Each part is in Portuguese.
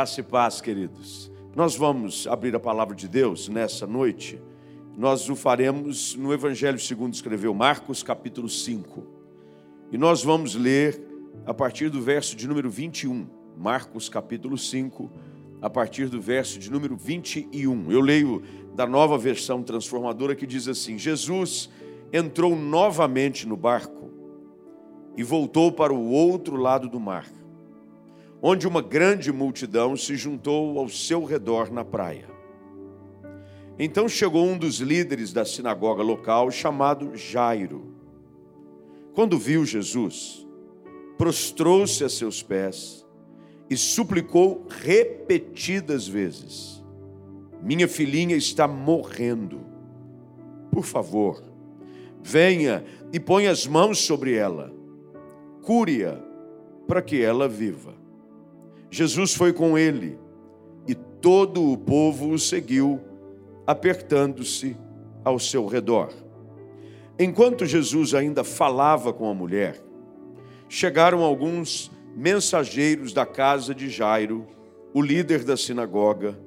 Graça e paz, queridos. Nós vamos abrir a palavra de Deus nessa noite. Nós o faremos no Evangelho segundo escreveu Marcos, capítulo 5. E nós vamos ler a partir do verso de número 21. Marcos, capítulo 5, a partir do verso de número 21. Eu leio da nova versão transformadora que diz assim: Jesus entrou novamente no barco e voltou para o outro lado do mar onde uma grande multidão se juntou ao seu redor na praia. Então chegou um dos líderes da sinagoga local, chamado Jairo. Quando viu Jesus, prostrou-se a seus pés e suplicou repetidas vezes: Minha filhinha está morrendo. Por favor, venha e ponha as mãos sobre ela, cure-a para que ela viva. Jesus foi com ele e todo o povo o seguiu, apertando-se ao seu redor. Enquanto Jesus ainda falava com a mulher, chegaram alguns mensageiros da casa de Jairo, o líder da sinagoga,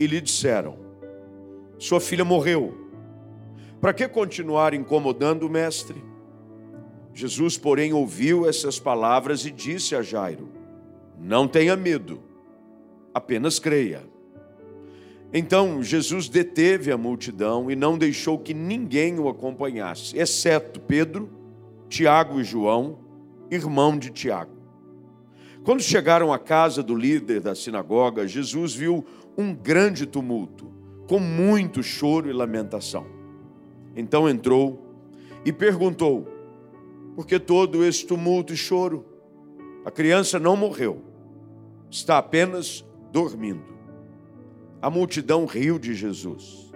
e lhe disseram: Sua filha morreu. Para que continuar incomodando o mestre? Jesus, porém, ouviu essas palavras e disse a Jairo: não tenha medo, apenas creia. Então Jesus deteve a multidão e não deixou que ninguém o acompanhasse, exceto Pedro, Tiago e João, irmão de Tiago. Quando chegaram à casa do líder da sinagoga, Jesus viu um grande tumulto, com muito choro e lamentação. Então entrou e perguntou: Por que todo esse tumulto e choro? A criança não morreu está apenas dormindo. A multidão riu de Jesus.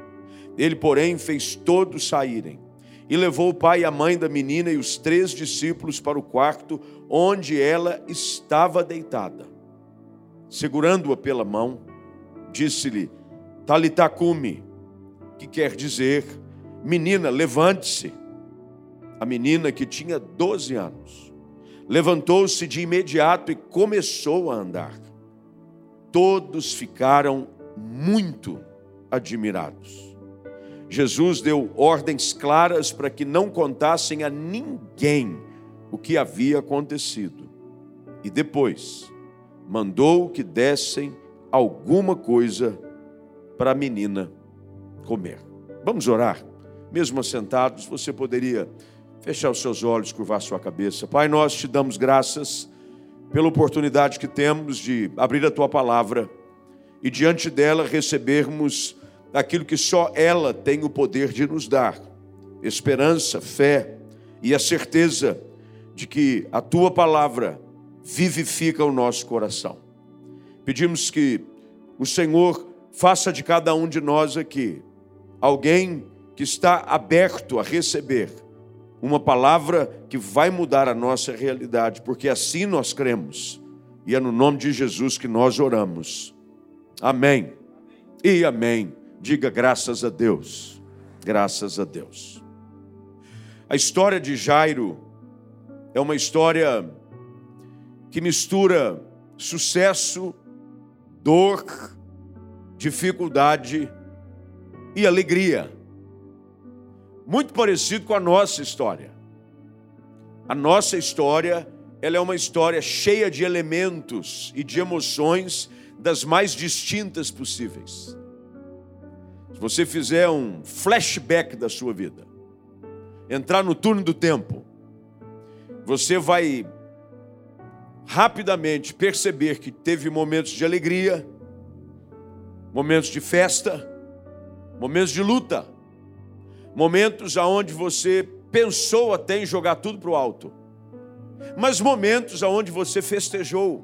Ele, porém, fez todos saírem e levou o pai e a mãe da menina e os três discípulos para o quarto onde ela estava deitada. Segurando-a pela mão, disse-lhe: Talitacume, que quer dizer: Menina, levante-se. A menina que tinha 12 anos levantou-se de imediato e começou a andar todos ficaram muito admirados. Jesus deu ordens claras para que não contassem a ninguém o que havia acontecido. E depois mandou que dessem alguma coisa para a menina comer. Vamos orar. Mesmo assentados, você poderia fechar os seus olhos, curvar sua cabeça. Pai, nós te damos graças pela oportunidade que temos de abrir a tua palavra e diante dela recebermos aquilo que só ela tem o poder de nos dar: esperança, fé e a certeza de que a tua palavra vivifica o nosso coração. Pedimos que o Senhor faça de cada um de nós aqui alguém que está aberto a receber uma palavra que vai mudar a nossa realidade, porque assim nós cremos. E é no nome de Jesus que nós oramos. Amém. E amém. Diga graças a Deus. Graças a Deus. A história de Jairo é uma história que mistura sucesso, dor, dificuldade e alegria muito parecido com a nossa história. A nossa história, ela é uma história cheia de elementos e de emoções das mais distintas possíveis. Se você fizer um flashback da sua vida, entrar no turno do tempo, você vai rapidamente perceber que teve momentos de alegria, momentos de festa, momentos de luta momentos aonde você pensou até em jogar tudo para o alto, mas momentos aonde você festejou,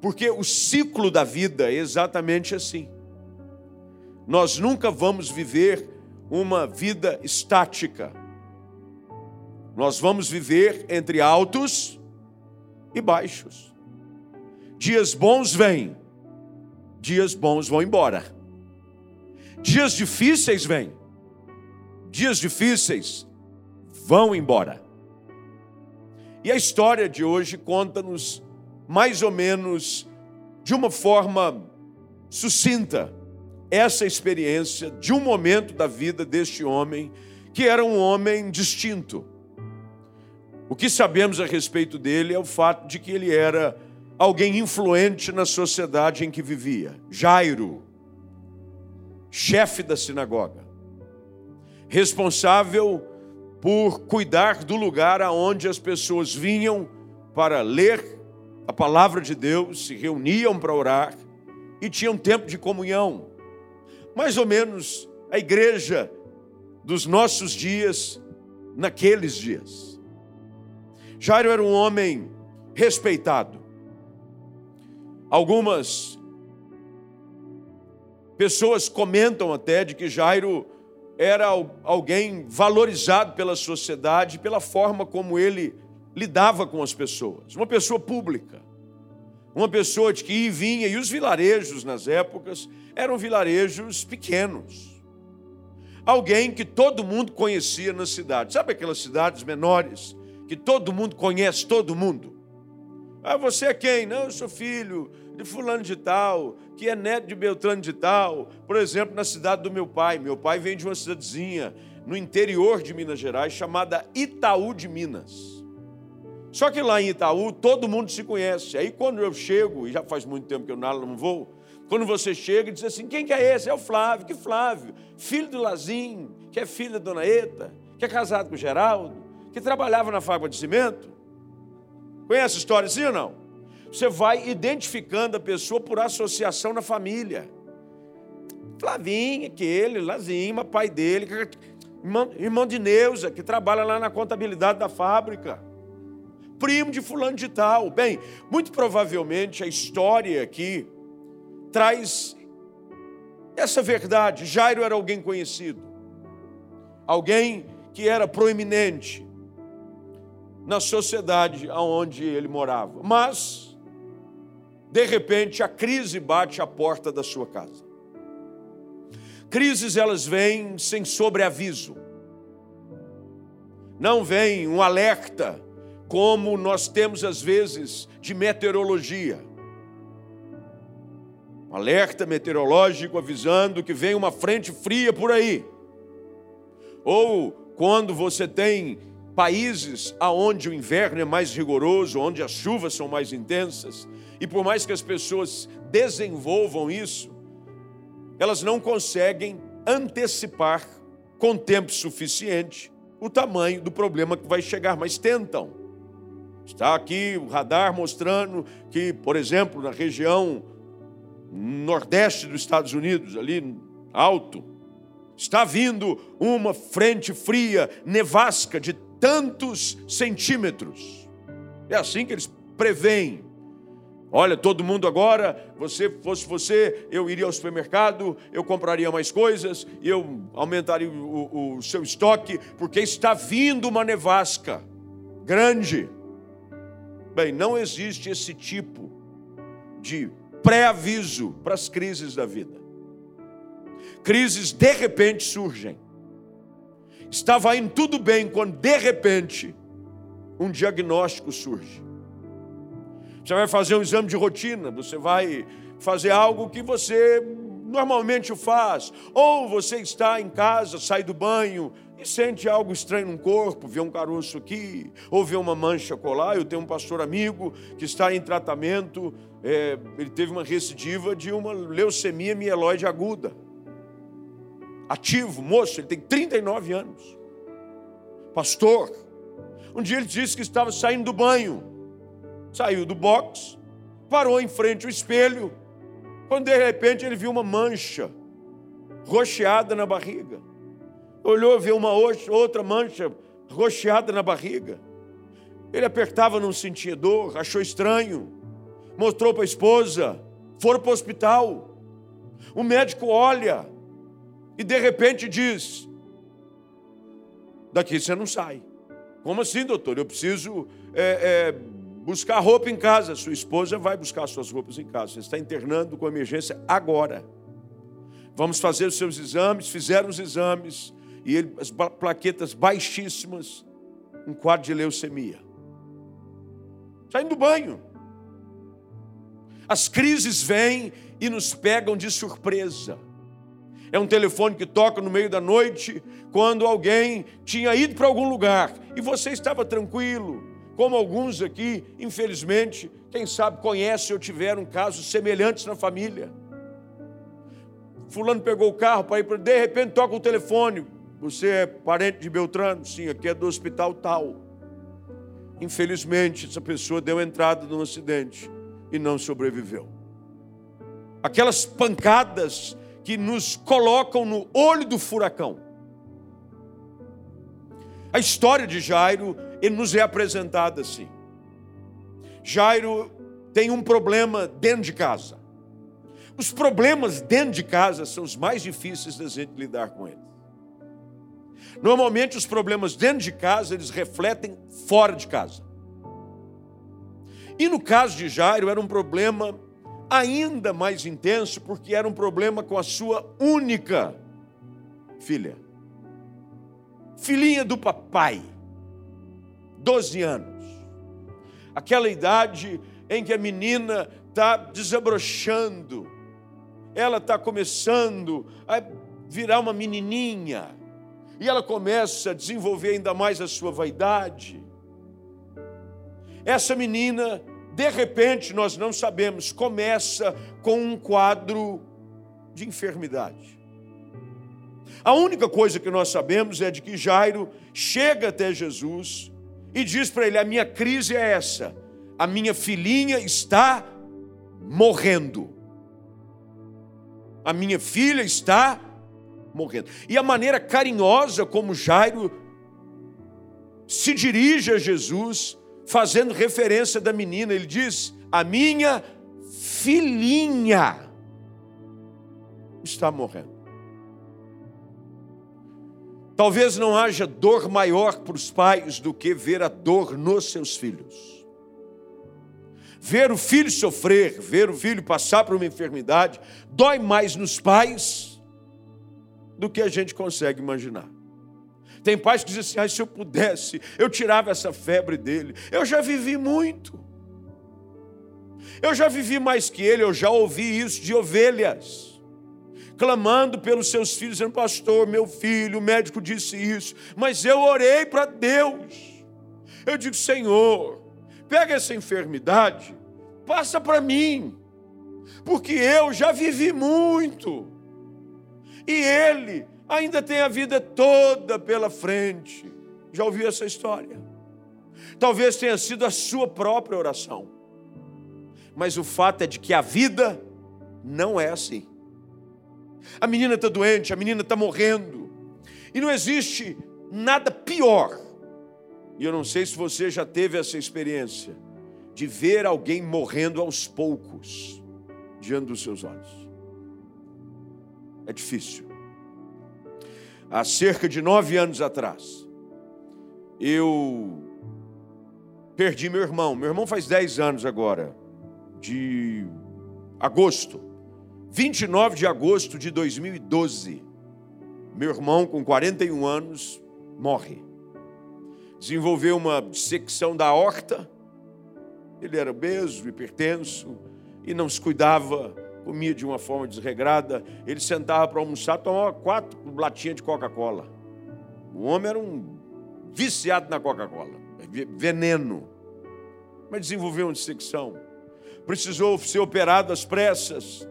porque o ciclo da vida é exatamente assim. Nós nunca vamos viver uma vida estática. Nós vamos viver entre altos e baixos. Dias bons vêm, dias bons vão embora. Dias difíceis vêm, dias difíceis vão embora. E a história de hoje conta-nos mais ou menos de uma forma sucinta essa experiência de um momento da vida deste homem, que era um homem distinto. O que sabemos a respeito dele é o fato de que ele era alguém influente na sociedade em que vivia. Jairo, chefe da sinagoga, responsável por cuidar do lugar aonde as pessoas vinham para ler a palavra de Deus, se reuniam para orar e tinham tempo de comunhão. Mais ou menos a igreja dos nossos dias, naqueles dias. Jairo era um homem respeitado. Algumas pessoas comentam até de que Jairo era alguém valorizado pela sociedade pela forma como ele lidava com as pessoas. Uma pessoa pública. Uma pessoa de que ia e vinha, e os vilarejos nas épocas eram vilarejos pequenos. Alguém que todo mundo conhecia na cidade. Sabe aquelas cidades menores que todo mundo conhece todo mundo? Ah, você é quem? Não, eu sou filho de fulano de tal, que é neto de Beltrano de tal. Por exemplo, na cidade do meu pai. Meu pai vem de uma cidadezinha no interior de Minas Gerais chamada Itaú de Minas. Só que lá em Itaú todo mundo se conhece. Aí quando eu chego, e já faz muito tempo que eu não vou, quando você chega e diz assim: quem que é esse? É o Flávio. Que Flávio? Filho do Lazinho, que é filho da dona Eta, que é casado com o Geraldo, que trabalhava na fábrica de cimento. Conhece a história assim ou não? Você vai identificando a pessoa por associação na família. Flavinho, aquele, Lazinho, pai dele, irmão, irmão de Neuza, que trabalha lá na contabilidade da fábrica primo de fulano de tal. Bem, muito provavelmente a história aqui traz essa verdade. Jairo era alguém conhecido, alguém que era proeminente na sociedade aonde ele morava. Mas, de repente, a crise bate à porta da sua casa. Crises elas vêm sem sobreaviso. Não vem um alerta como nós temos às vezes de meteorologia. Um alerta meteorológico avisando que vem uma frente fria por aí. Ou quando você tem países aonde o inverno é mais rigoroso, onde as chuvas são mais intensas, e por mais que as pessoas desenvolvam isso, elas não conseguem antecipar com tempo suficiente o tamanho do problema que vai chegar, mas tentam. Está aqui o radar mostrando que, por exemplo, na região nordeste dos Estados Unidos, ali alto, está vindo uma frente fria, nevasca de tantos centímetros. É assim que eles preveem. Olha, todo mundo agora, você fosse você, eu iria ao supermercado, eu compraria mais coisas, eu aumentaria o, o, seu estoque, porque está vindo uma nevasca grande. Bem, não existe esse tipo de pré-aviso para as crises da vida. Crises de repente surgem. Estava indo tudo bem quando de repente um diagnóstico surge. Você vai fazer um exame de rotina, você vai fazer algo que você normalmente faz, ou você está em casa, sai do banho, e sente algo estranho no corpo, vê um caroço aqui, ou vê uma mancha colar. Eu tenho um pastor amigo que está em tratamento, é, ele teve uma recidiva de uma leucemia mieloide aguda. Ativo, moço, ele tem 39 anos. Pastor, um dia ele disse que estava saindo do banho, saiu do box, parou em frente ao espelho, quando de repente ele viu uma mancha rocheada na barriga olhou, viu uma outra mancha rocheada na barriga. Ele apertava, não sentia dor, achou estranho, mostrou para a esposa, foram para o hospital. O médico olha e de repente diz: Daqui você não sai. Como assim, doutor? Eu preciso é, é, buscar roupa em casa. Sua esposa vai buscar suas roupas em casa. Você está internando com emergência agora. Vamos fazer os seus exames. Fizeram os exames e ele, as plaquetas baixíssimas, um quadro de leucemia. Saindo do banho. As crises vêm e nos pegam de surpresa. É um telefone que toca no meio da noite, quando alguém tinha ido para algum lugar e você estava tranquilo, como alguns aqui, infelizmente, quem sabe conhecem ou tiveram casos semelhantes na família. Fulano pegou o carro para ir para. De repente toca o telefone. Você é parente de Beltrano? Sim, aqui é do hospital tal. Infelizmente, essa pessoa deu entrada num acidente e não sobreviveu. Aquelas pancadas que nos colocam no olho do furacão. A história de Jairo nos é apresentada assim. Jairo tem um problema dentro de casa. Os problemas dentro de casa são os mais difíceis da gente lidar com eles. Normalmente os problemas dentro de casa, eles refletem fora de casa. E no caso de Jairo era um problema ainda mais intenso, porque era um problema com a sua única filha. Filhinha do papai. 12 anos. Aquela idade em que a menina está desabrochando ela está começando a virar uma menininha, e ela começa a desenvolver ainda mais a sua vaidade. Essa menina, de repente, nós não sabemos, começa com um quadro de enfermidade. A única coisa que nós sabemos é de que Jairo chega até Jesus e diz para ele: A minha crise é essa, a minha filhinha está morrendo a minha filha está morrendo. E a maneira carinhosa como Jairo se dirige a Jesus, fazendo referência da menina, ele diz: A minha filhinha está morrendo. Talvez não haja dor maior para os pais do que ver a dor nos seus filhos. Ver o filho sofrer, ver o filho passar por uma enfermidade, dói mais nos pais do que a gente consegue imaginar. Tem pais que dizem assim: ah, se eu pudesse, eu tirava essa febre dele. Eu já vivi muito. Eu já vivi mais que ele, eu já ouvi isso de ovelhas, clamando pelos seus filhos, dizendo: Pastor, meu filho, o médico disse isso, mas eu orei para Deus. Eu digo: Senhor, pega essa enfermidade, passa para mim, porque eu já vivi muito, e ele ainda tem a vida toda pela frente. Já ouviu essa história? Talvez tenha sido a sua própria oração, mas o fato é de que a vida não é assim. A menina está doente, a menina está morrendo, e não existe nada pior e eu não sei se você já teve essa experiência de ver alguém morrendo aos poucos diante dos seus olhos. É difícil. Há cerca de nove anos atrás, eu perdi meu irmão. Meu irmão faz dez anos agora, de agosto, 29 de agosto de 2012. Meu irmão, com 41 anos, morre desenvolveu uma dissecção da horta. Ele era obeso, hipertenso e não se cuidava, comia de uma forma desregrada. Ele sentava para almoçar, tomava quatro latinhas de Coca-Cola. O homem era um viciado na Coca-Cola, veneno. Mas desenvolveu uma dissecção. Precisou ser operado às pressas.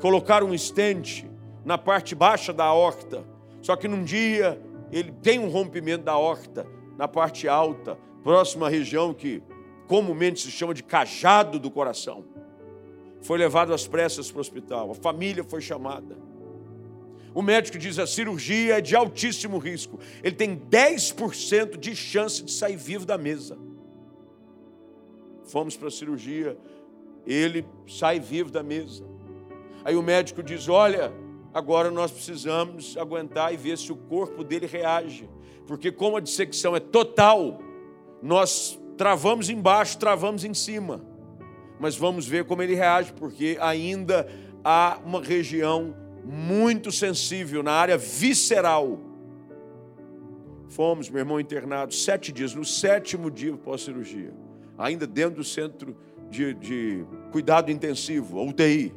Colocar um estente na parte baixa da horta. Só que num dia ele tem um rompimento da horta na parte alta, próxima região que comumente se chama de cajado do coração. Foi levado às pressas para o hospital, a família foi chamada. O médico diz a cirurgia é de altíssimo risco. Ele tem 10% de chance de sair vivo da mesa. Fomos para a cirurgia, ele sai vivo da mesa. Aí o médico diz: Olha, agora nós precisamos aguentar e ver se o corpo dele reage porque como a dissecção é total, nós travamos embaixo, travamos em cima. Mas vamos ver como ele reage, porque ainda há uma região muito sensível na área visceral. Fomos, meu irmão, internado sete dias, no sétimo dia pós-cirurgia, ainda dentro do centro de, de cuidado intensivo, UTI.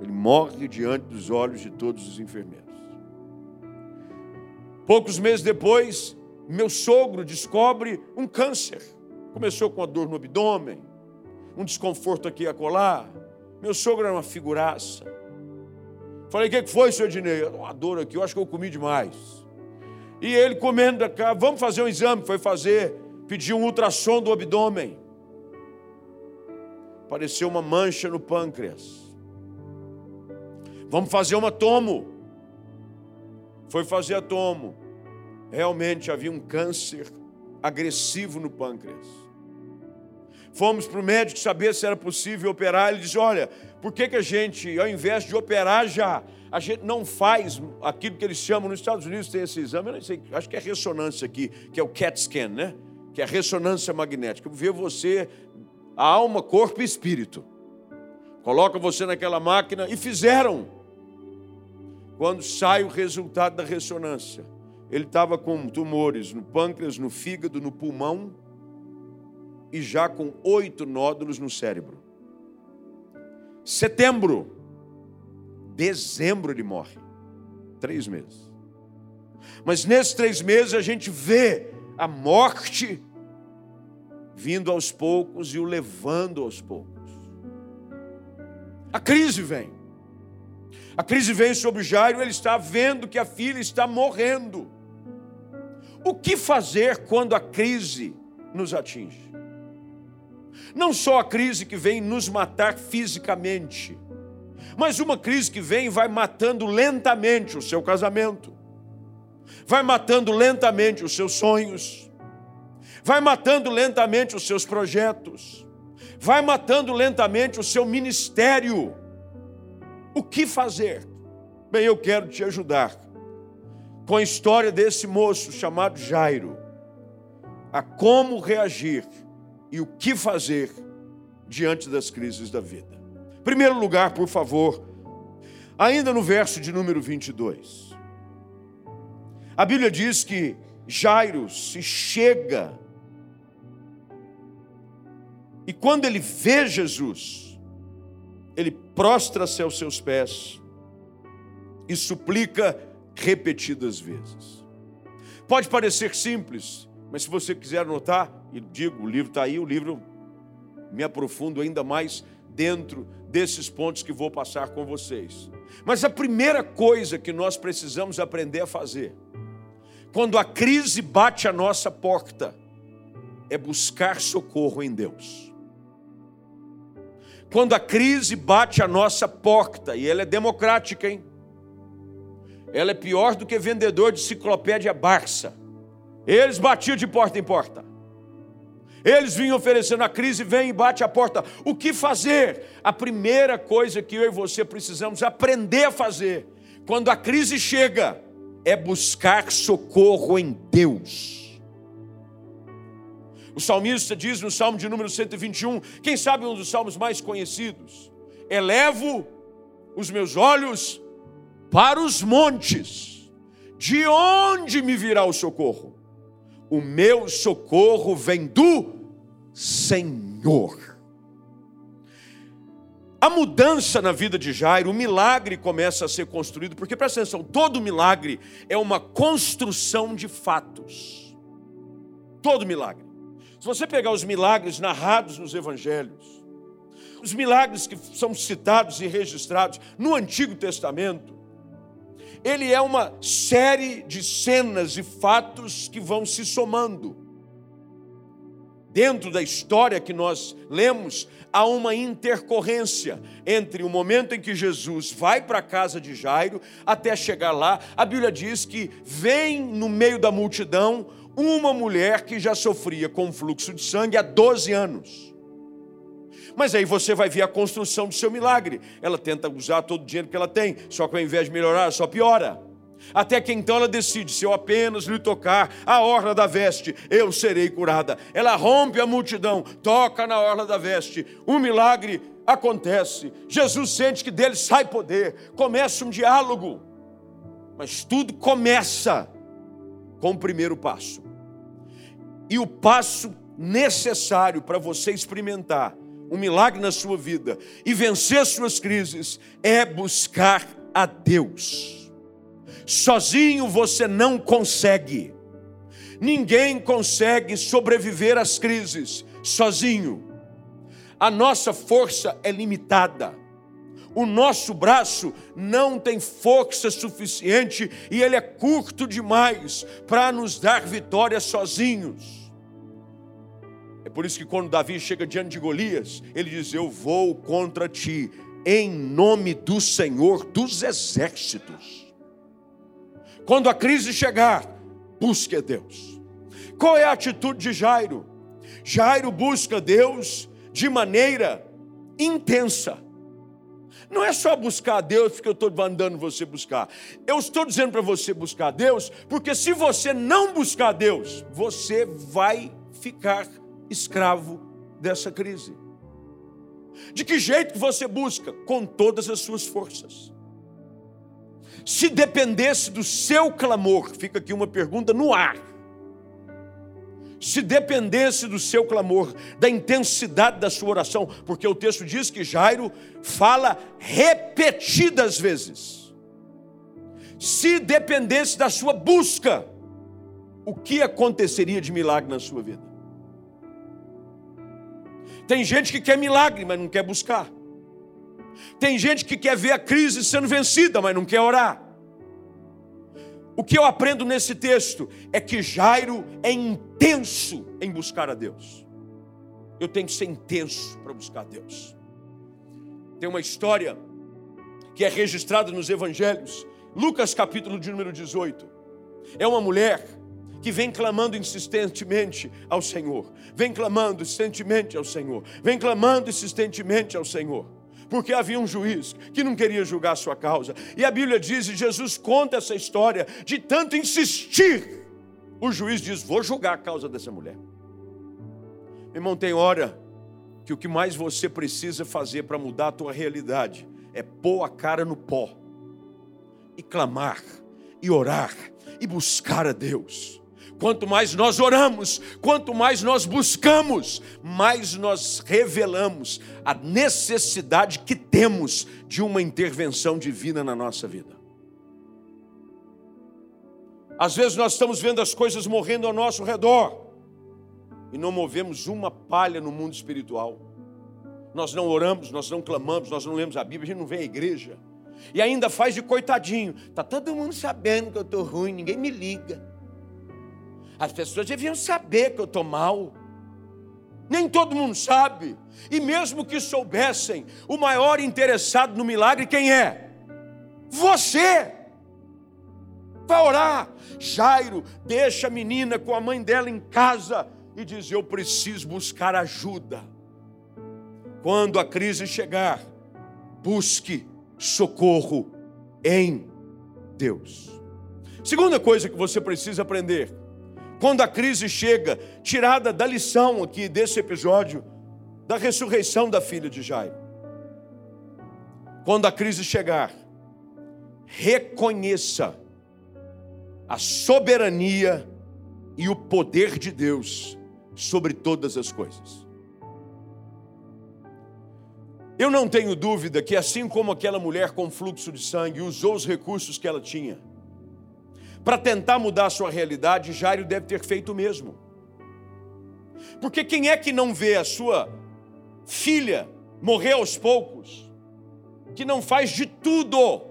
Ele morre diante dos olhos de todos os enfermeiros. Poucos meses depois, meu sogro descobre um câncer. Começou com a dor no abdômen, um desconforto aqui e acolá. Meu sogro era uma figuraça. Falei, o que foi, senhor Dinei? Uma dor aqui, eu acho que eu comi demais. E ele comendo cá, vamos fazer um exame. Foi fazer, pediu um ultrassom do abdômen. Apareceu uma mancha no pâncreas. Vamos fazer uma tomo. Foi fazer a tomo. Realmente havia um câncer agressivo no pâncreas. Fomos para o médico saber se era possível operar. Ele disse: Olha, por que, que a gente, ao invés de operar já, a gente não faz aquilo que eles chamam nos Estados Unidos, tem esse exame, eu não sei, acho que é ressonância aqui, que é o CAT scan, né? Que é a ressonância magnética. Ver você, a alma, corpo e espírito. Coloca você naquela máquina e fizeram. Quando sai o resultado da ressonância, ele estava com tumores no pâncreas, no fígado, no pulmão e já com oito nódulos no cérebro. Setembro, dezembro ele morre. Três meses. Mas nesses três meses a gente vê a morte vindo aos poucos e o levando aos poucos. A crise vem. A crise vem sobre Jairo, ele está vendo que a filha está morrendo. O que fazer quando a crise nos atinge? Não só a crise que vem nos matar fisicamente, mas uma crise que vem e vai matando lentamente o seu casamento, vai matando lentamente os seus sonhos, vai matando lentamente os seus projetos, vai matando lentamente o seu ministério o que fazer? Bem, eu quero te ajudar com a história desse moço chamado Jairo, a como reagir e o que fazer diante das crises da vida. Primeiro lugar, por favor, ainda no verso de número 22. A Bíblia diz que Jairo se chega e quando ele vê Jesus, ele prostra-se aos seus pés e suplica repetidas vezes. Pode parecer simples, mas se você quiser anotar, e digo, o livro está aí, o livro me aprofundo ainda mais dentro desses pontos que vou passar com vocês. Mas a primeira coisa que nós precisamos aprender a fazer, quando a crise bate a nossa porta, é buscar socorro em Deus. Quando a crise bate a nossa porta, e ela é democrática, hein? Ela é pior do que vendedor de enciclopédia Barça. Eles batiam de porta em porta. Eles vinham oferecendo a crise, vem e bate a porta. O que fazer? A primeira coisa que eu e você precisamos aprender a fazer, quando a crise chega, é buscar socorro em Deus. O salmista diz no Salmo de número 121, quem sabe um dos salmos mais conhecidos: Elevo os meus olhos para os montes, de onde me virá o socorro? O meu socorro vem do Senhor. A mudança na vida de Jairo, o milagre começa a ser construído, porque presta atenção, todo milagre é uma construção de fatos. Todo milagre. Se você pegar os milagres narrados nos evangelhos, os milagres que são citados e registrados no Antigo Testamento, ele é uma série de cenas e fatos que vão se somando. Dentro da história que nós lemos, há uma intercorrência entre o momento em que Jesus vai para a casa de Jairo até chegar lá. A Bíblia diz que vem no meio da multidão uma mulher que já sofria com fluxo de sangue há 12 anos. Mas aí você vai ver a construção do seu milagre. Ela tenta usar todo o dinheiro que ela tem, só que ao invés de melhorar, só piora. Até que então ela decide: se eu apenas lhe tocar a orla da veste, eu serei curada. Ela rompe a multidão, toca na orla da veste. Um milagre acontece. Jesus sente que dele sai poder. Começa um diálogo. Mas tudo começa com o primeiro passo. E o passo necessário para você experimentar um milagre na sua vida e vencer suas crises é buscar a Deus. Sozinho você não consegue. Ninguém consegue sobreviver às crises sozinho. A nossa força é limitada. O nosso braço não tem força suficiente e ele é curto demais para nos dar vitória sozinhos. É por isso que quando Davi chega diante de Golias, ele diz: Eu vou contra ti, em nome do Senhor dos exércitos. Quando a crise chegar, busque Deus. Qual é a atitude de Jairo? Jairo busca Deus de maneira intensa. Não é só buscar a Deus porque eu estou mandando você buscar. Eu estou dizendo para você buscar a Deus, porque se você não buscar a Deus, você vai ficar escravo dessa crise. De que jeito que você busca? Com todas as suas forças. Se dependesse do seu clamor, fica aqui uma pergunta no ar. Se dependesse do seu clamor, da intensidade da sua oração, porque o texto diz que Jairo fala repetidas vezes. Se dependesse da sua busca, o que aconteceria de milagre na sua vida? Tem gente que quer milagre, mas não quer buscar. Tem gente que quer ver a crise sendo vencida, mas não quer orar. O que eu aprendo nesse texto é que Jairo é intenso em buscar a Deus. Eu tenho que ser intenso para buscar a Deus. Tem uma história que é registrada nos evangelhos, Lucas capítulo de número 18. É uma mulher que vem clamando insistentemente ao Senhor, vem clamando insistentemente ao Senhor, vem clamando insistentemente ao Senhor. Porque havia um juiz que não queria julgar a sua causa. E a Bíblia diz, e Jesus conta essa história, de tanto insistir, o juiz diz: Vou julgar a causa dessa mulher. Irmão, tem hora que o que mais você precisa fazer para mudar a tua realidade é pôr a cara no pó e clamar, e orar, e buscar a Deus. Quanto mais nós oramos, quanto mais nós buscamos, mais nós revelamos a necessidade que temos de uma intervenção divina na nossa vida. Às vezes nós estamos vendo as coisas morrendo ao nosso redor e não movemos uma palha no mundo espiritual. Nós não oramos, nós não clamamos, nós não lemos a Bíblia, a gente não vem à igreja. E ainda faz de coitadinho. Tá todo mundo sabendo que eu estou ruim, ninguém me liga. As pessoas deviam saber que eu estou mal. Nem todo mundo sabe. E mesmo que soubessem, o maior interessado no milagre quem é? Você. Vai orar. Jairo deixa a menina com a mãe dela em casa e diz: Eu preciso buscar ajuda. Quando a crise chegar, busque socorro em Deus. Segunda coisa que você precisa aprender quando a crise chega, tirada da lição aqui desse episódio, da ressurreição da filha de Jairo. Quando a crise chegar, reconheça a soberania e o poder de Deus sobre todas as coisas. Eu não tenho dúvida que, assim como aquela mulher com fluxo de sangue usou os recursos que ela tinha, para tentar mudar a sua realidade, Jairo deve ter feito o mesmo. Porque quem é que não vê a sua filha morrer aos poucos, que não faz de tudo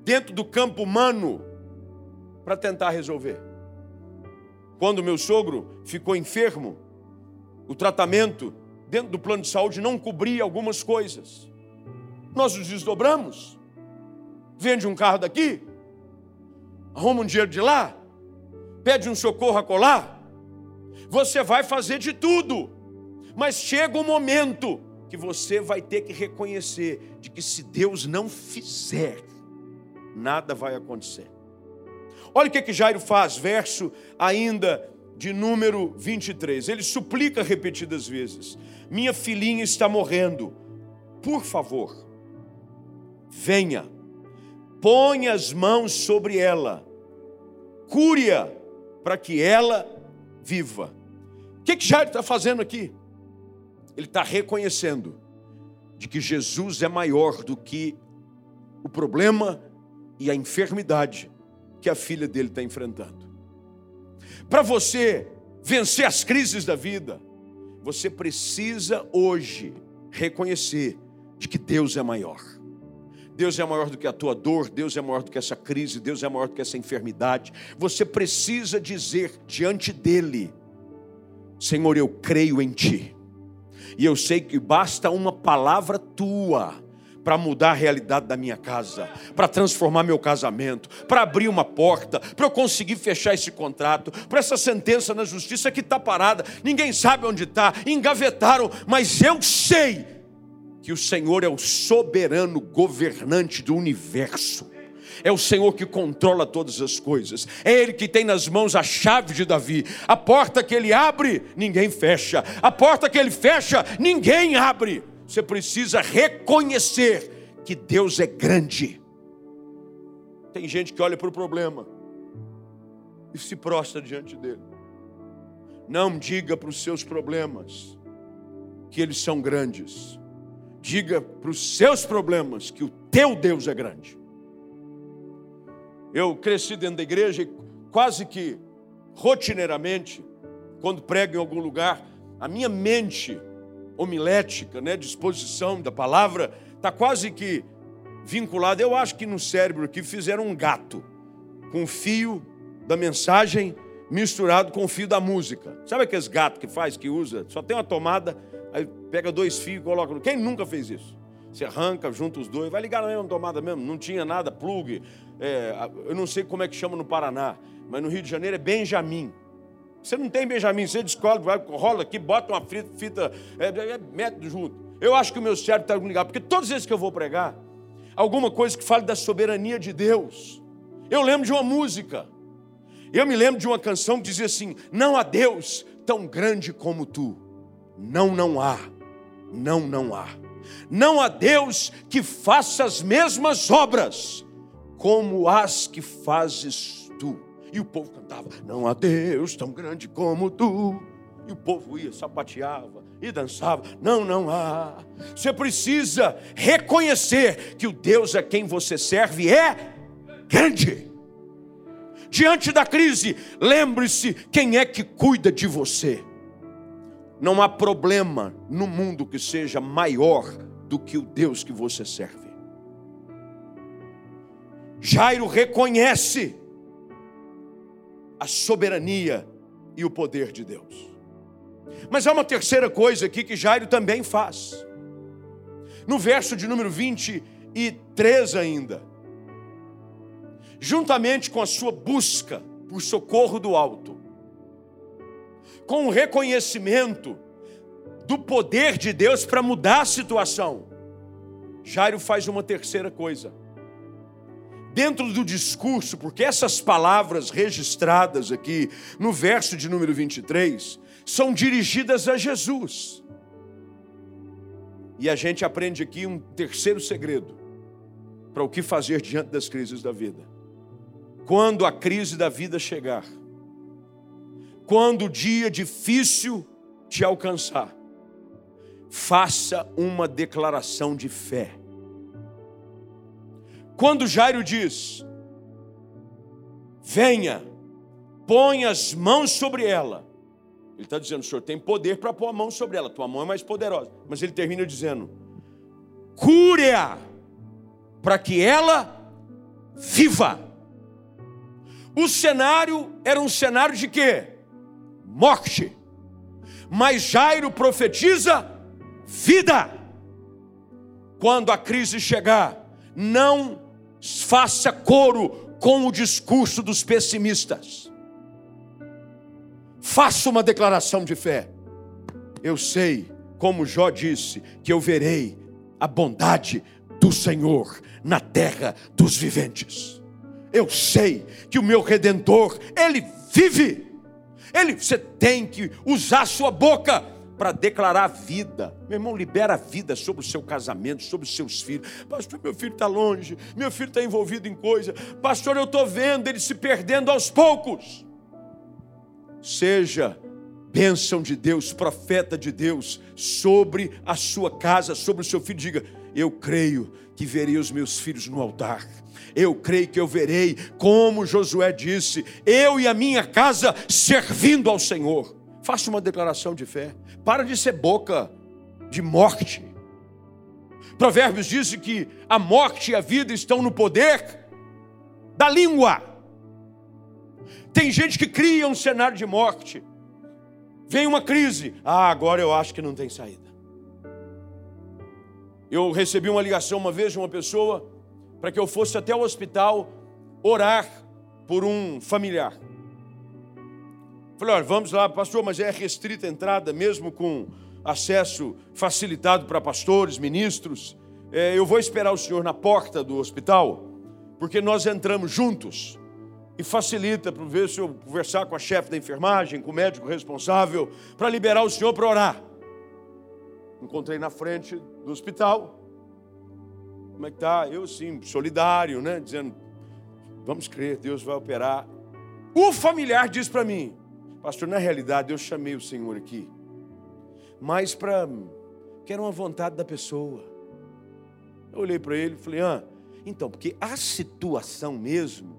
dentro do campo humano para tentar resolver? Quando meu sogro ficou enfermo, o tratamento dentro do plano de saúde não cobria algumas coisas. Nós nos desdobramos. Vende um carro daqui, arruma um dinheiro de lá, pede um socorro a colar, você vai fazer de tudo, mas chega o um momento que você vai ter que reconhecer de que se Deus não fizer, nada vai acontecer. Olha o que, que Jairo faz, verso ainda de número 23. Ele suplica repetidas vezes: Minha filhinha está morrendo, por favor, venha põe as mãos sobre ela, cure-a, para que ela viva. O que, que Jairo está fazendo aqui? Ele está reconhecendo de que Jesus é maior do que o problema e a enfermidade que a filha dele está enfrentando. Para você vencer as crises da vida, você precisa hoje reconhecer de que Deus é maior. Deus é maior do que a tua dor, Deus é maior do que essa crise, Deus é maior do que essa enfermidade. Você precisa dizer diante dele: Senhor, eu creio em ti. E eu sei que basta uma palavra tua para mudar a realidade da minha casa, para transformar meu casamento, para abrir uma porta, para eu conseguir fechar esse contrato, para essa sentença na justiça que está parada, ninguém sabe onde está, engavetaram, mas eu sei que o Senhor é o soberano governante do universo. É o Senhor que controla todas as coisas. É Ele que tem nas mãos a chave de Davi. A porta que ele abre, ninguém fecha. A porta que ele fecha, ninguém abre. Você precisa reconhecer que Deus é grande. Tem gente que olha para o problema e se prostra diante dele. Não diga para os seus problemas que eles são grandes. Diga para os seus problemas que o teu Deus é grande. Eu cresci dentro da igreja e quase que rotineiramente, quando prego em algum lugar, a minha mente homilética, né, disposição da palavra, está quase que vinculada. Eu acho que no cérebro aqui fizeram um gato com o fio da mensagem misturado com o fio da música. Sabe aqueles gatos que faz, que usa? Só tem uma tomada, aí pega dois fios e coloca. Quem nunca fez isso? Você arranca, junta os dois, vai ligar na mesma tomada mesmo. Não tinha nada, plug. É, eu não sei como é que chama no Paraná, mas no Rio de Janeiro é Benjamin. Você não tem Benjamin, você descobre, vai, rola aqui, bota uma fita, fita é, é, mete junto. Eu acho que o meu cérebro está ligado, porque todas as vezes que eu vou pregar, alguma coisa que fale da soberania de Deus. Eu lembro de uma música. Eu me lembro de uma canção que dizia assim: Não há Deus tão grande como tu. Não, não há. Não, não há. Não há Deus que faça as mesmas obras como as que fazes tu. E o povo cantava: Não há Deus tão grande como tu. E o povo ia, sapateava e dançava. Não, não há. Você precisa reconhecer que o Deus a quem você serve é grande. Diante da crise, lembre-se quem é que cuida de você. Não há problema no mundo que seja maior do que o Deus que você serve. Jairo reconhece a soberania e o poder de Deus. Mas há uma terceira coisa aqui que Jairo também faz. No verso de número 23 ainda, juntamente com a sua busca por socorro do alto, com o reconhecimento do poder de Deus para mudar a situação, Jairo faz uma terceira coisa dentro do discurso, porque essas palavras registradas aqui no verso de número 23 são dirigidas a Jesus. E a gente aprende aqui um terceiro segredo para o que fazer diante das crises da vida. Quando a crise da vida chegar, quando o dia difícil te alcançar, faça uma declaração de fé quando Jairo diz: Venha, põe as mãos sobre ela. Ele está dizendo: O senhor tem poder para pôr a mão sobre ela, tua mão é mais poderosa. Mas ele termina dizendo: Cure-a, para que ela viva. O cenário era um cenário de quê? Morte. Mas Jairo profetiza vida. Quando a crise chegar, não faça coro com o discurso dos pessimistas. Faça uma declaração de fé. Eu sei, como Jó disse, que eu verei a bondade do Senhor na terra dos viventes. Eu sei que o meu redentor, ele vive. Ele, você tem que usar sua boca para declarar vida. Meu irmão, libera a vida sobre o seu casamento, sobre os seus filhos. Pastor, meu filho está longe, meu filho está envolvido em coisa. Pastor, eu estou vendo ele se perdendo aos poucos. Seja bênção de Deus, profeta de Deus, sobre a sua casa, sobre o seu filho. Diga: Eu creio que verei os meus filhos no altar. Eu creio que eu verei, como Josué disse, eu e a minha casa servindo ao Senhor. Faça uma declaração de fé. Para de ser boca de morte. Provérbios diz que a morte e a vida estão no poder da língua. Tem gente que cria um cenário de morte. Vem uma crise. Ah, agora eu acho que não tem saída. Eu recebi uma ligação uma vez de uma pessoa para que eu fosse até o hospital orar por um familiar. Falei, olha, vamos lá, pastor, mas é restrita a entrada, mesmo com acesso facilitado para pastores, ministros. É, eu vou esperar o senhor na porta do hospital, porque nós entramos juntos e facilita para ver se eu conversar com a chefe da enfermagem, com o médico responsável, para liberar o senhor para orar. Encontrei na frente do hospital. Como é que tá? Eu sim, solidário, né? Dizendo, vamos crer, Deus vai operar. O familiar diz para mim, pastor, na realidade eu chamei o senhor aqui, mas para que era uma vontade da pessoa. Eu olhei para ele e falei, ah, então, porque a situação mesmo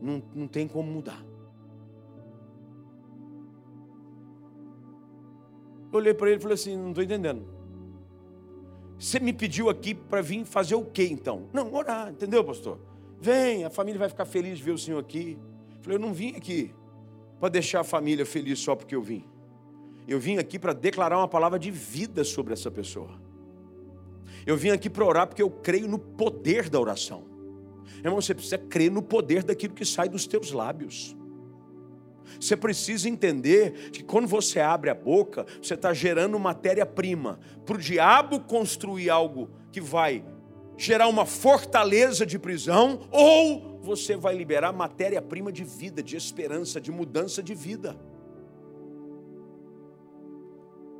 não, não tem como mudar. Eu olhei para ele e falei assim: não estou entendendo. Você me pediu aqui para vir fazer o quê então? Não, orar, entendeu, pastor? Vem, a família vai ficar feliz de ver o senhor aqui. Eu falei: eu não vim aqui para deixar a família feliz só porque eu vim. Eu vim aqui para declarar uma palavra de vida sobre essa pessoa. Eu vim aqui para orar porque eu creio no poder da oração. Irmão, você precisa crer no poder daquilo que sai dos teus lábios. Você precisa entender que quando você abre a boca, você está gerando matéria-prima para o diabo construir algo que vai gerar uma fortaleza de prisão, ou você vai liberar matéria-prima de vida, de esperança, de mudança de vida.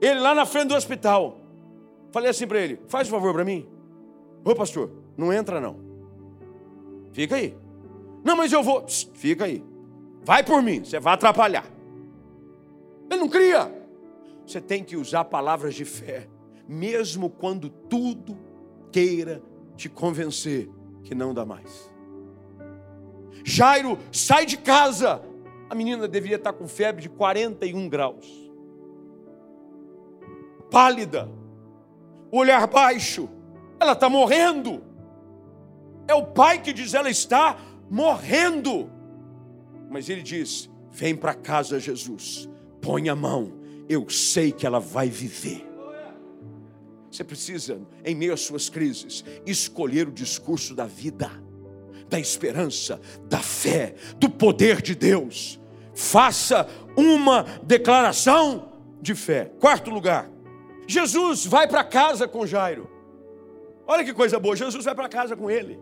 Ele lá na frente do hospital, falei assim para ele: faz um favor para mim. Ô pastor, não entra não. Fica aí. Não, mas eu vou. Psst, fica aí. Vai por mim, você vai atrapalhar. Ele não cria. Você tem que usar palavras de fé, mesmo quando tudo queira te convencer que não dá mais. Jairo sai de casa. A menina deveria estar com febre de 41 graus. Pálida, olhar baixo, ela está morrendo. É o pai que diz: ela está morrendo. Mas ele diz: vem para casa, Jesus, põe a mão, eu sei que ela vai viver. Você precisa, em meio às suas crises, escolher o discurso da vida, da esperança, da fé, do poder de Deus. Faça uma declaração de fé. Quarto lugar, Jesus vai para casa com Jairo. Olha que coisa boa, Jesus vai para casa com ele.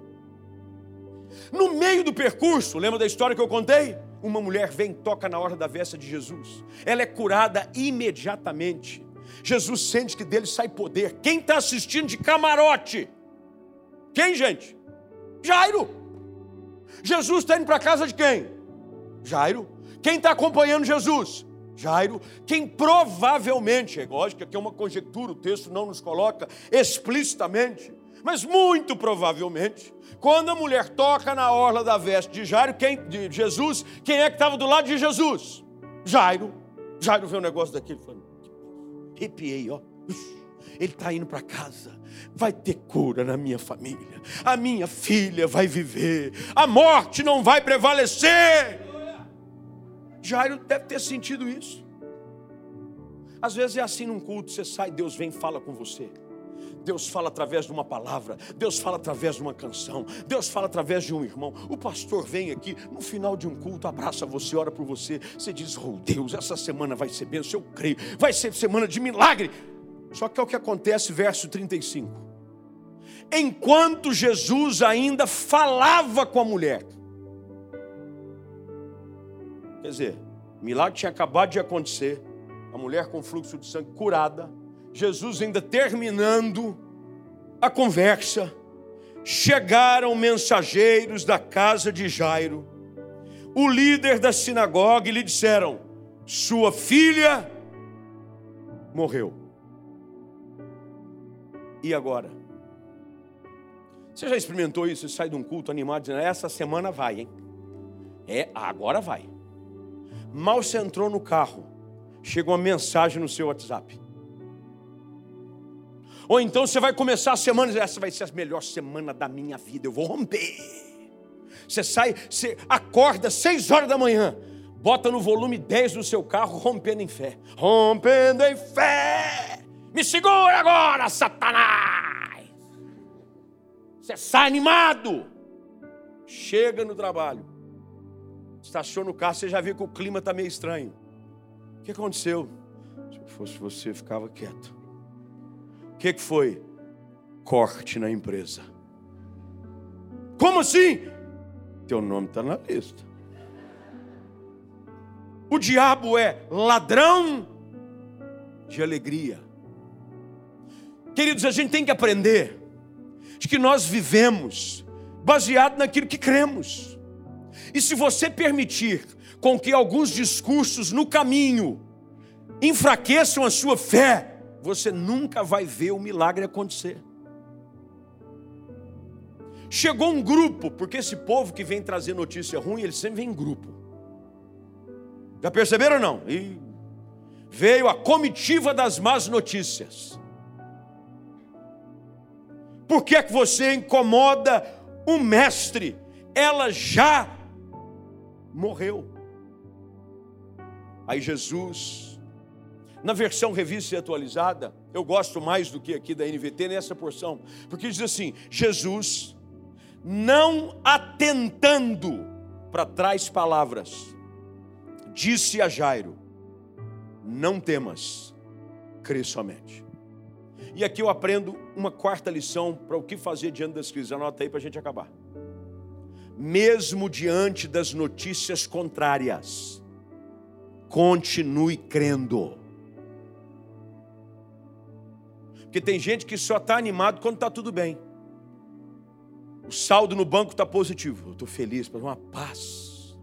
No meio do percurso, lembra da história que eu contei? Uma mulher vem toca na hora da vesta de Jesus. Ela é curada imediatamente. Jesus sente que dele sai poder. Quem está assistindo de camarote? Quem, gente? Jairo. Jesus está indo para casa de quem? Jairo. Quem está acompanhando Jesus? Jairo, quem provavelmente, é lógico que aqui é uma conjectura, o texto não nos coloca explicitamente, mas muito provavelmente, quando a mulher toca na orla da veste de Jairo, quem, de Jesus, quem é que estava do lado de Jesus? Jairo. Jairo vê um negócio daquele falando, arrepiei, ó. Ele está indo para casa. Vai ter cura na minha família. A minha filha vai viver. A morte não vai prevalecer. Jairo deve ter sentido isso. Às vezes é assim num culto, você sai, Deus vem e fala com você. Deus fala através de uma palavra, Deus fala através de uma canção, Deus fala através de um irmão. O pastor vem aqui no final de um culto, abraça você, ora por você. Você diz: Oh Deus, essa semana vai ser bênção, eu creio, vai ser semana de milagre. Só que é o que acontece, verso 35. Enquanto Jesus ainda falava com a mulher, quer dizer, milagre tinha acabado de acontecer, a mulher com fluxo de sangue curada Jesus ainda terminando a conversa, chegaram mensageiros da casa de Jairo, o líder da sinagoga, e lhe disseram: Sua filha morreu. E agora? Você já experimentou isso? Você sai de um culto animado dizendo: essa semana vai, hein? É, agora vai. Mal você entrou no carro, chega uma mensagem no seu WhatsApp. Ou então você vai começar a semana e essa vai ser a melhor semana da minha vida, eu vou romper. Você sai, você acorda seis horas da manhã, bota no volume 10 do seu carro, rompendo em fé. Rompendo em fé. Me segura agora, Satanás. Você sai animado. Chega no trabalho. Estaciona o carro, você já viu que o clima está meio estranho. O que aconteceu? Se eu fosse você, ficava quieto. Que, que foi? Corte na empresa. Como assim? Teu nome está na lista. O diabo é ladrão de alegria. Queridos, a gente tem que aprender de que nós vivemos baseado naquilo que cremos. E se você permitir com que alguns discursos no caminho enfraqueçam a sua fé, você nunca vai ver o milagre acontecer. Chegou um grupo, porque esse povo que vem trazer notícia ruim, ele sempre vem em grupo. Já perceberam ou não? E veio a comitiva das más notícias. Por que é que você incomoda o mestre? Ela já morreu. Aí Jesus na versão revista e atualizada, eu gosto mais do que aqui da NVT nessa porção, porque diz assim: Jesus, não atentando para trás palavras, disse a Jairo: Não temas, crê somente. E aqui eu aprendo uma quarta lição para o que fazer diante das crises. Anota aí para a gente acabar. Mesmo diante das notícias contrárias, continue crendo. Porque tem gente que só está animado quando está tudo bem. O saldo no banco está positivo. Eu estou feliz, para uma paz.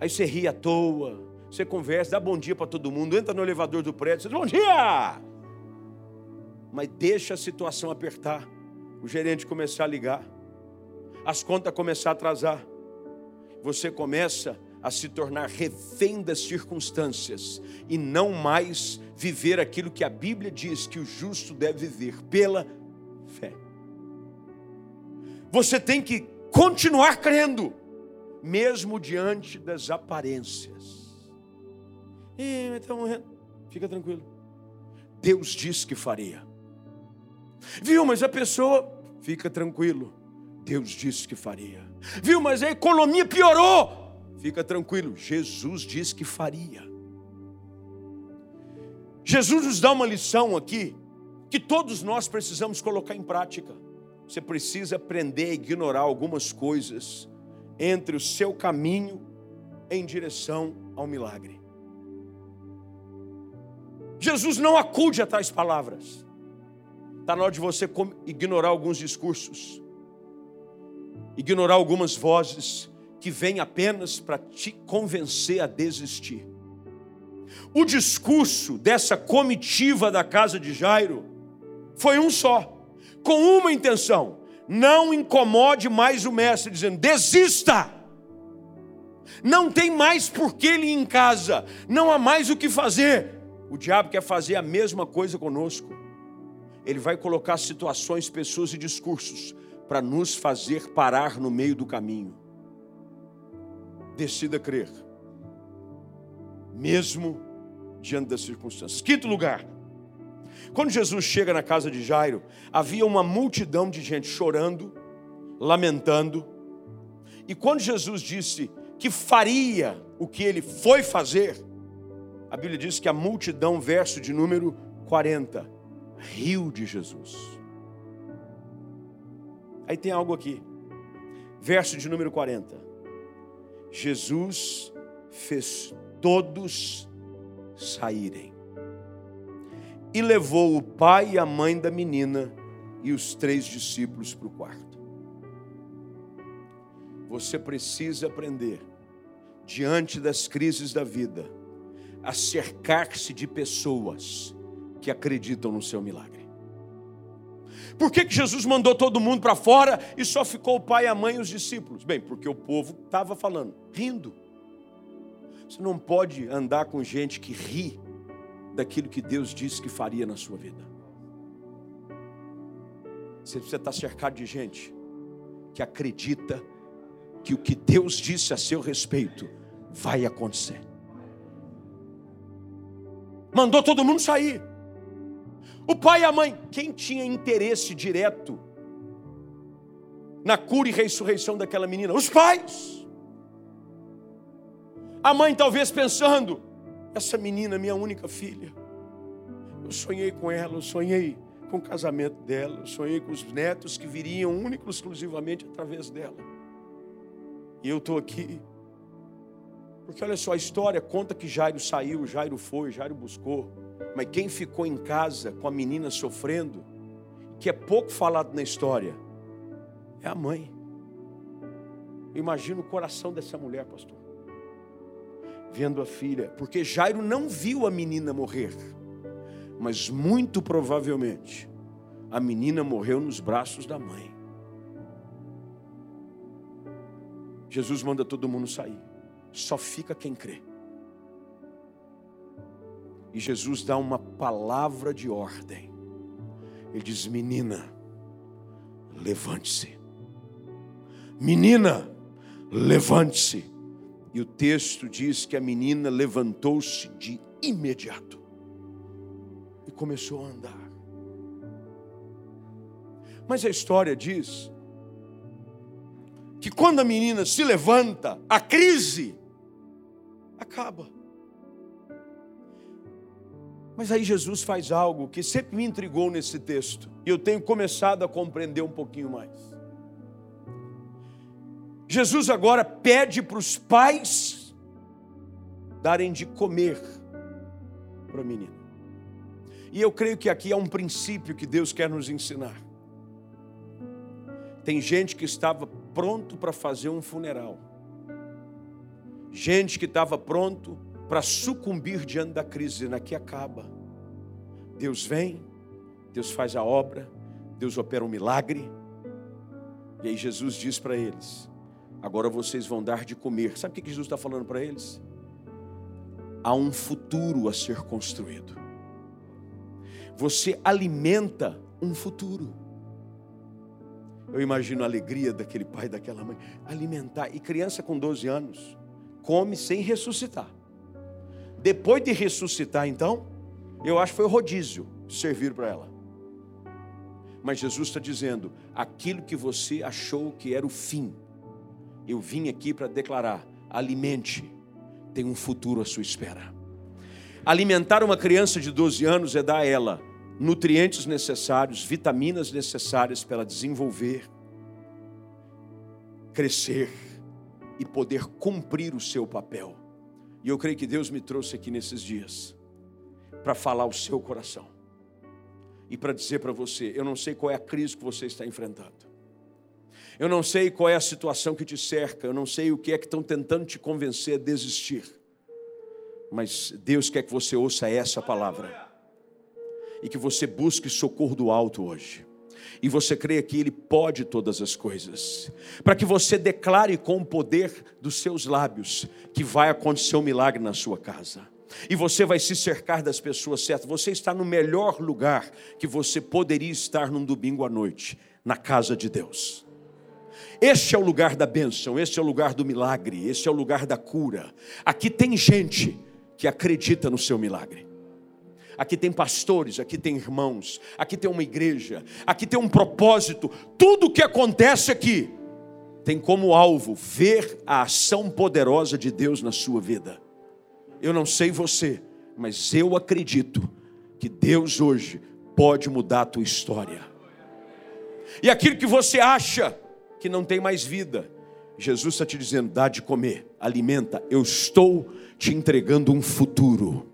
Aí você ri à toa, você conversa, dá bom dia para todo mundo, entra no elevador do prédio, você diz bom dia! Mas deixa a situação apertar, o gerente começar a ligar, as contas começar a atrasar. Você começa a se tornar refém das circunstâncias e não mais viver aquilo que a Bíblia diz que o justo deve viver pela fé. Você tem que continuar crendo, mesmo diante das aparências. Ih, está morrendo. Fica tranquilo. Deus disse que faria. Viu, mas a pessoa. Fica tranquilo. Deus disse que faria. Viu, mas a economia piorou. Fica tranquilo, Jesus disse que faria. Jesus nos dá uma lição aqui que todos nós precisamos colocar em prática. Você precisa aprender a ignorar algumas coisas entre o seu caminho em direção ao milagre. Jesus não acude a tais palavras. Está na hora de você ignorar alguns discursos, ignorar algumas vozes que vem apenas para te convencer a desistir. O discurso dessa comitiva da casa de Jairo foi um só, com uma intenção: não incomode mais o mestre, dizendo: desista. Não tem mais por que ele ir em casa, não há mais o que fazer. O diabo quer fazer a mesma coisa conosco. Ele vai colocar situações, pessoas e discursos para nos fazer parar no meio do caminho decida crer, mesmo diante das circunstâncias. Quinto lugar, quando Jesus chega na casa de Jairo, havia uma multidão de gente chorando, lamentando, e quando Jesus disse que faria o que ele foi fazer, a Bíblia diz que a multidão, verso de número 40, riu de Jesus. Aí tem algo aqui, verso de número 40. Jesus fez todos saírem e levou o pai e a mãe da menina e os três discípulos para o quarto. Você precisa aprender, diante das crises da vida, a cercar-se de pessoas que acreditam no seu milagre. Por que, que Jesus mandou todo mundo para fora e só ficou o pai, a mãe e os discípulos? Bem, porque o povo estava falando, rindo. Você não pode andar com gente que ri daquilo que Deus disse que faria na sua vida. Você precisa estar cercado de gente que acredita que o que Deus disse a seu respeito vai acontecer. Mandou todo mundo sair. O pai e a mãe, quem tinha interesse direto na cura e ressurreição daquela menina? Os pais. A mãe talvez pensando: essa menina, minha única filha, eu sonhei com ela, eu sonhei com o casamento dela, eu sonhei com os netos que viriam único exclusivamente através dela. E eu estou aqui. Porque olha só, a história conta que Jairo saiu, Jairo foi, Jairo buscou. Mas quem ficou em casa com a menina sofrendo, que é pouco falado na história, é a mãe. Eu imagino o coração dessa mulher, pastor. Vendo a filha, porque Jairo não viu a menina morrer, mas muito provavelmente a menina morreu nos braços da mãe. Jesus manda todo mundo sair, só fica quem crê. E Jesus dá uma palavra de ordem. Ele diz: Menina, levante-se. Menina, levante-se. E o texto diz que a menina levantou-se de imediato e começou a andar. Mas a história diz que quando a menina se levanta, a crise acaba. Mas aí Jesus faz algo que sempre me intrigou nesse texto, e eu tenho começado a compreender um pouquinho mais. Jesus agora pede para os pais darem de comer para a menina. E eu creio que aqui há um princípio que Deus quer nos ensinar. Tem gente que estava pronto para fazer um funeral, gente que estava pronto para sucumbir diante da crise, dizendo aqui acaba. Deus vem, Deus faz a obra, Deus opera um milagre. E aí Jesus diz para eles: agora vocês vão dar de comer. Sabe o que Jesus está falando para eles? Há um futuro a ser construído. Você alimenta um futuro. Eu imagino a alegria daquele pai, daquela mãe, alimentar. E criança com 12 anos, come sem ressuscitar. Depois de ressuscitar, então, eu acho que foi o rodízio servir para ela. Mas Jesus está dizendo: aquilo que você achou que era o fim, eu vim aqui para declarar: alimente, tem um futuro à sua espera. Alimentar uma criança de 12 anos é dar a ela nutrientes necessários, vitaminas necessárias para ela desenvolver, crescer e poder cumprir o seu papel. E eu creio que Deus me trouxe aqui nesses dias para falar o seu coração e para dizer para você: eu não sei qual é a crise que você está enfrentando, eu não sei qual é a situação que te cerca, eu não sei o que é que estão tentando te convencer a desistir, mas Deus quer que você ouça essa palavra e que você busque socorro do alto hoje e você creia que Ele pode todas as coisas, para que você declare com o poder dos seus lábios que vai acontecer um milagre na sua casa. E você vai se cercar das pessoas certas. Você está no melhor lugar que você poderia estar num domingo à noite, na casa de Deus. Este é o lugar da bênção, este é o lugar do milagre, este é o lugar da cura. Aqui tem gente que acredita no seu milagre aqui tem pastores, aqui tem irmãos, aqui tem uma igreja, aqui tem um propósito. Tudo o que acontece aqui tem como alvo ver a ação poderosa de Deus na sua vida. Eu não sei você, mas eu acredito que Deus hoje pode mudar a tua história. E aquilo que você acha que não tem mais vida, Jesus está te dizendo: dá de comer, alimenta, eu estou te entregando um futuro.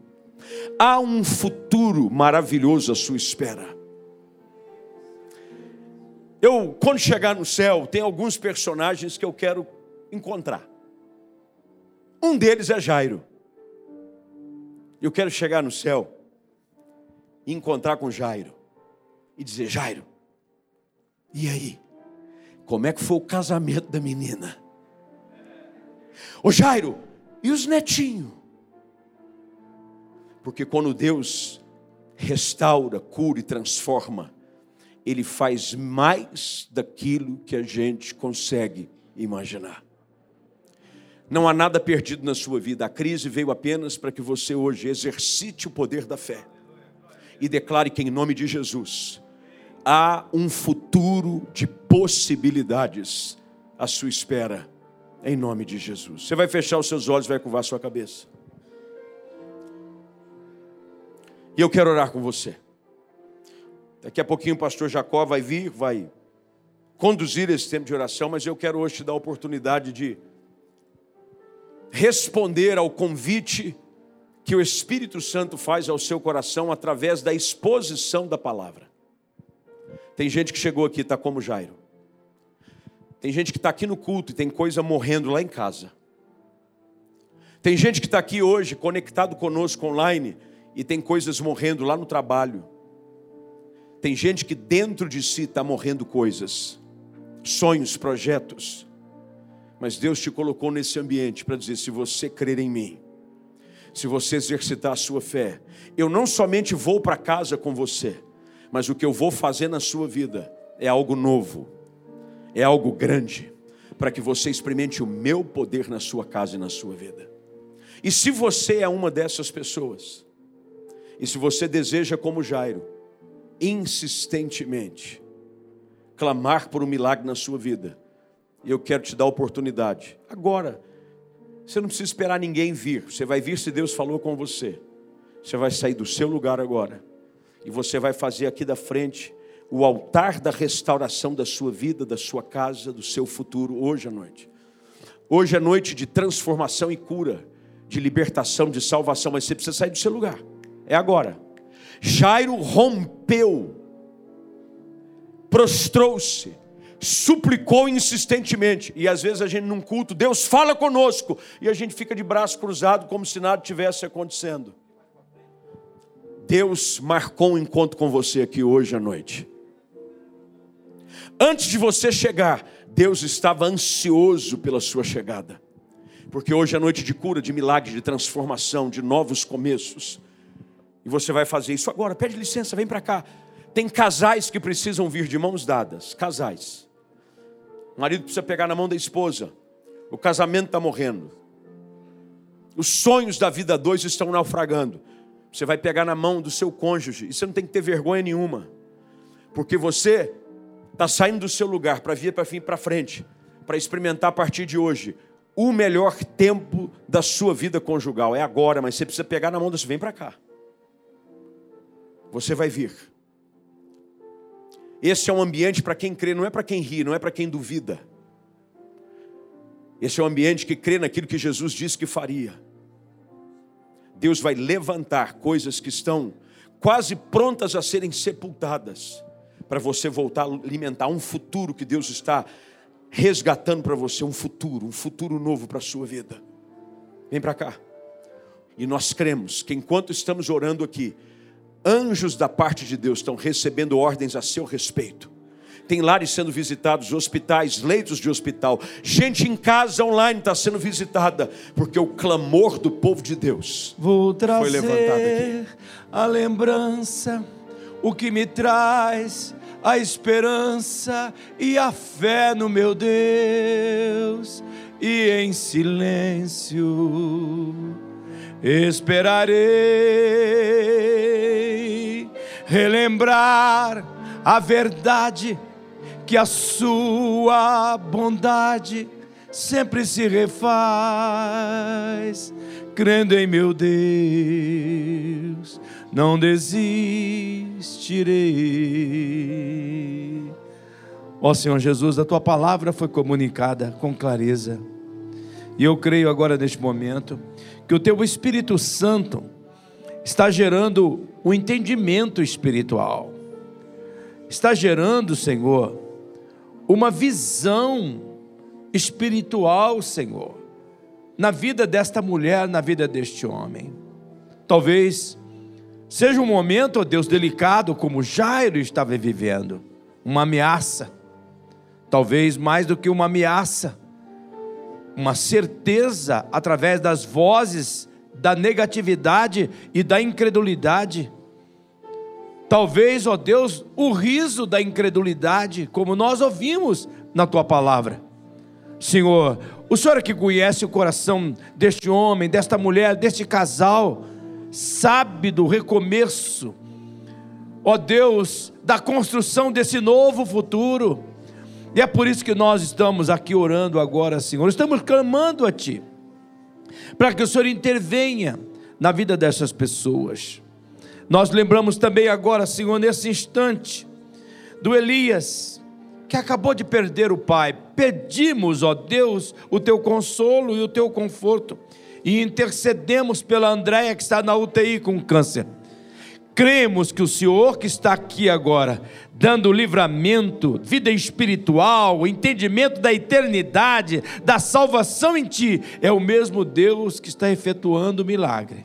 Há um futuro maravilhoso à sua espera. Eu, quando chegar no céu, tem alguns personagens que eu quero encontrar. Um deles é Jairo. Eu quero chegar no céu e encontrar com Jairo e dizer: Jairo, e aí? Como é que foi o casamento da menina? Ô Jairo, e os netinhos? Porque quando Deus restaura, cura e transforma, Ele faz mais daquilo que a gente consegue imaginar. Não há nada perdido na sua vida. A crise veio apenas para que você hoje exercite o poder da fé e declare que, em nome de Jesus, há um futuro de possibilidades à sua espera, em nome de Jesus. Você vai fechar os seus olhos, vai curvar sua cabeça. E eu quero orar com você. Daqui a pouquinho o pastor Jacó vai vir, vai conduzir esse tempo de oração, mas eu quero hoje te dar a oportunidade de responder ao convite que o Espírito Santo faz ao seu coração através da exposição da palavra. Tem gente que chegou aqui, está como Jairo. Tem gente que está aqui no culto e tem coisa morrendo lá em casa. Tem gente que está aqui hoje, conectado conosco online, e tem coisas morrendo lá no trabalho. Tem gente que dentro de si está morrendo coisas, sonhos, projetos. Mas Deus te colocou nesse ambiente para dizer: se você crer em mim, se você exercitar a sua fé, eu não somente vou para casa com você, mas o que eu vou fazer na sua vida é algo novo, é algo grande, para que você experimente o meu poder na sua casa e na sua vida. E se você é uma dessas pessoas, e se você deseja, como Jairo, insistentemente, clamar por um milagre na sua vida, eu quero te dar a oportunidade, agora, você não precisa esperar ninguém vir, você vai vir se Deus falou com você, você vai sair do seu lugar agora, e você vai fazer aqui da frente o altar da restauração da sua vida, da sua casa, do seu futuro, hoje à noite. Hoje é noite de transformação e cura, de libertação, de salvação, mas você precisa sair do seu lugar. É agora. Jairo rompeu, prostrou-se, suplicou insistentemente. E às vezes a gente num culto, Deus fala conosco, e a gente fica de braço cruzado como se nada tivesse acontecendo. Deus marcou um encontro com você aqui hoje à noite. Antes de você chegar, Deus estava ansioso pela sua chegada. Porque hoje é noite de cura, de milagre, de transformação, de novos começos. E você vai fazer isso agora. Pede licença, vem para cá. Tem casais que precisam vir de mãos dadas. Casais. O marido precisa pegar na mão da esposa. O casamento está morrendo. Os sonhos da vida dois estão naufragando. Você vai pegar na mão do seu cônjuge e você não tem que ter vergonha nenhuma. Porque você está saindo do seu lugar para vir para para frente, para experimentar a partir de hoje o melhor tempo da sua vida conjugal. É agora, mas você precisa pegar na mão do seu. Vem para cá. Você vai vir. Esse é um ambiente para quem crê, não é para quem ri, não é para quem duvida. Esse é um ambiente que crê naquilo que Jesus disse que faria. Deus vai levantar coisas que estão quase prontas a serem sepultadas, para você voltar a alimentar um futuro que Deus está resgatando para você, um futuro, um futuro novo para a sua vida. Vem para cá. E nós cremos que enquanto estamos orando aqui, Anjos da parte de Deus estão recebendo ordens a seu respeito. Tem lares sendo visitados, hospitais, leitos de hospital. Gente em casa online está sendo visitada, porque o clamor do povo de Deus Vou trazer foi levantado aqui. A lembrança, o que me traz a esperança e a fé no meu Deus, e em silêncio esperarei relembrar a verdade que a sua bondade sempre se refaz, crendo em meu Deus, não desistirei. Ó Senhor Jesus, a tua palavra foi comunicada com clareza. E eu creio agora neste momento que o teu Espírito Santo está gerando um entendimento espiritual, está gerando, Senhor, uma visão espiritual, Senhor, na vida desta mulher, na vida deste homem. Talvez seja um momento, ó Deus, delicado, como Jairo estava vivendo, uma ameaça. Talvez mais do que uma ameaça, uma certeza através das vozes da negatividade e da incredulidade. Talvez, ó Deus, o riso da incredulidade, como nós ouvimos na tua palavra. Senhor, o Senhor é que conhece o coração deste homem, desta mulher, deste casal, sabe do recomeço, ó Deus, da construção desse novo futuro. E é por isso que nós estamos aqui orando agora, Senhor. Estamos clamando a Ti, para que o Senhor intervenha na vida dessas pessoas. Nós lembramos também agora, Senhor, nesse instante, do Elias, que acabou de perder o pai. Pedimos, ó Deus, o teu consolo e o teu conforto, e intercedemos pela Andréia que está na UTI com câncer. Cremos que o Senhor que está aqui agora, dando livramento, vida espiritual, entendimento da eternidade, da salvação em Ti, é o mesmo Deus que está efetuando o milagre.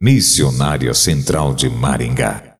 Missionária Central de Maringá